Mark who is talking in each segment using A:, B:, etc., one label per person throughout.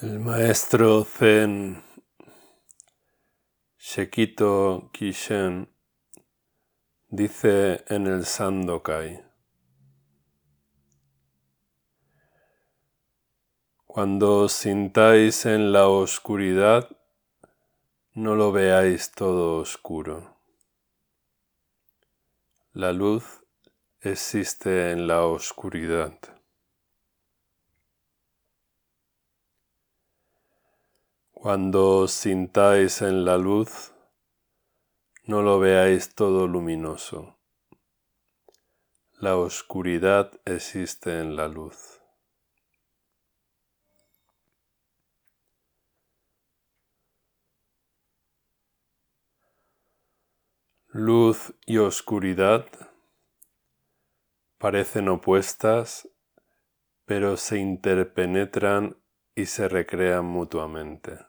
A: El maestro Zen Shekito Kishen dice en el Sandokai, Cuando os sintáis en la oscuridad, no lo veáis todo oscuro. La luz existe en la oscuridad. Cuando os sintáis en la luz, no lo veáis todo luminoso. La oscuridad existe en la luz. Luz y oscuridad parecen opuestas, pero se interpenetran y se recrean mutuamente.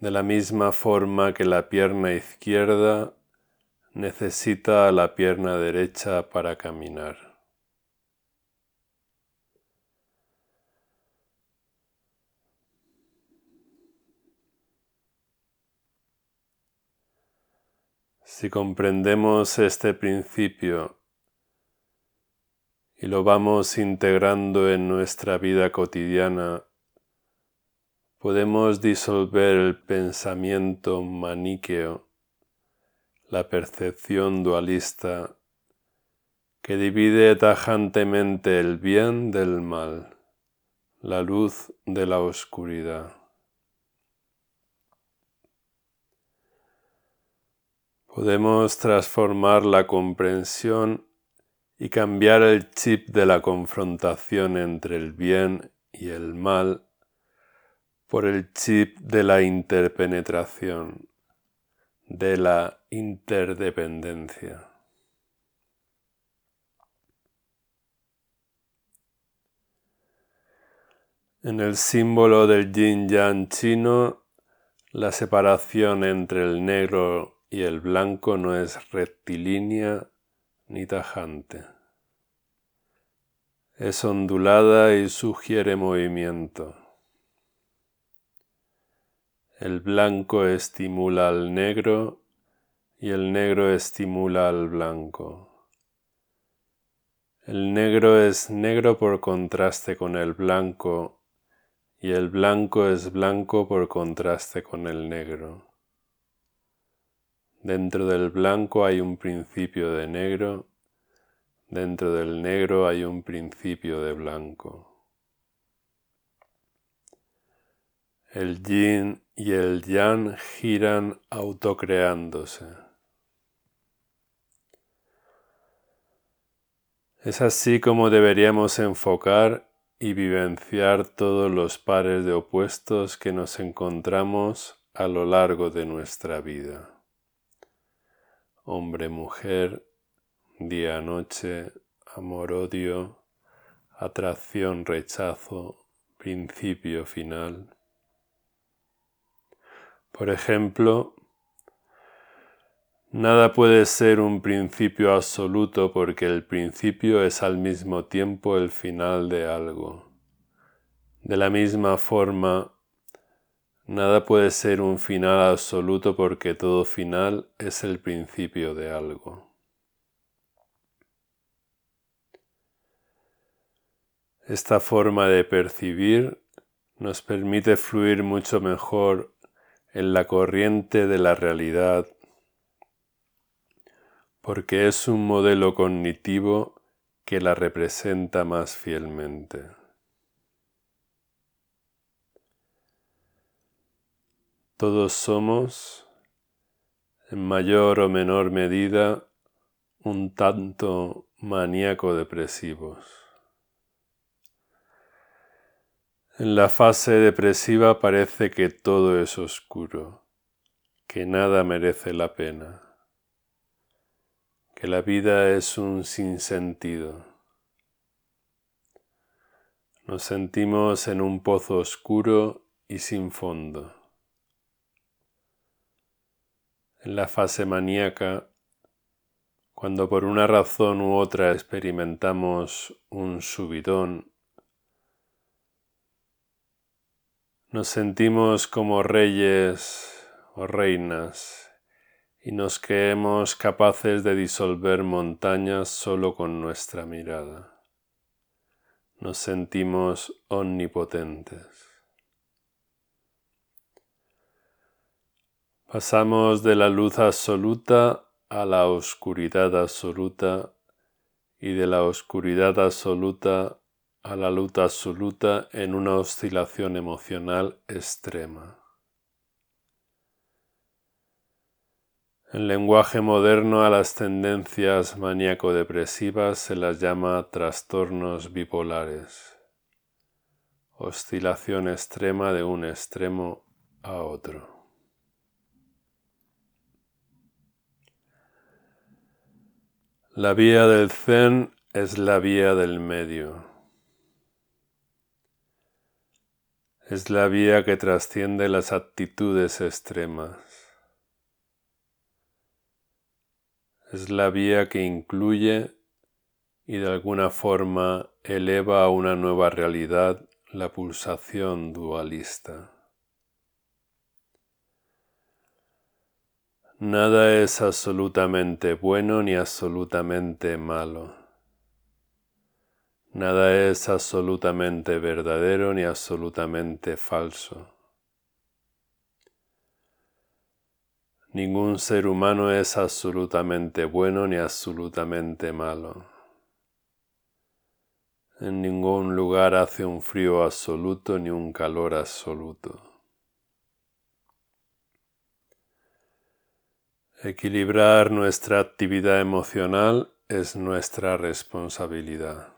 A: De la misma forma que la pierna izquierda necesita a la pierna derecha para caminar. Si comprendemos este principio y lo vamos integrando en nuestra vida cotidiana, podemos disolver el pensamiento maniqueo, la percepción dualista que divide tajantemente el bien del mal, la luz de la oscuridad. Podemos transformar la comprensión y cambiar el chip de la confrontación entre el bien y el mal por el chip de la interpenetración, de la interdependencia. En el símbolo del yin yang chino, la separación entre el negro y el blanco no es rectilínea ni tajante. Es ondulada y sugiere movimiento. El blanco estimula al negro y el negro estimula al blanco. El negro es negro por contraste con el blanco y el blanco es blanco por contraste con el negro. Dentro del blanco hay un principio de negro, dentro del negro hay un principio de blanco. El yin y el yang giran autocreándose. Es así como deberíamos enfocar y vivenciar todos los pares de opuestos que nos encontramos a lo largo de nuestra vida. Hombre-mujer, día-noche, amor-odio, atracción-rechazo, principio-final. Por ejemplo, nada puede ser un principio absoluto porque el principio es al mismo tiempo el final de algo. De la misma forma, nada puede ser un final absoluto porque todo final es el principio de algo. Esta forma de percibir nos permite fluir mucho mejor en la corriente de la realidad porque es un modelo cognitivo que la representa más fielmente. Todos somos, en mayor o menor medida, un tanto maníaco depresivos. En la fase depresiva parece que todo es oscuro, que nada merece la pena, que la vida es un sinsentido. Nos sentimos en un pozo oscuro y sin fondo. En la fase maníaca, cuando por una razón u otra experimentamos un subidón Nos sentimos como reyes o reinas y nos creemos capaces de disolver montañas solo con nuestra mirada. Nos sentimos omnipotentes. Pasamos de la luz absoluta a la oscuridad absoluta y de la oscuridad absoluta a la luz absoluta en una oscilación emocional extrema. En lenguaje moderno a las tendencias maníaco-depresivas se las llama trastornos bipolares, oscilación extrema de un extremo a otro. La vía del zen es la vía del medio. Es la vía que trasciende las actitudes extremas. Es la vía que incluye y de alguna forma eleva a una nueva realidad la pulsación dualista. Nada es absolutamente bueno ni absolutamente malo. Nada es absolutamente verdadero ni absolutamente falso. Ningún ser humano es absolutamente bueno ni absolutamente malo. En ningún lugar hace un frío absoluto ni un calor absoluto. Equilibrar nuestra actividad emocional es nuestra responsabilidad.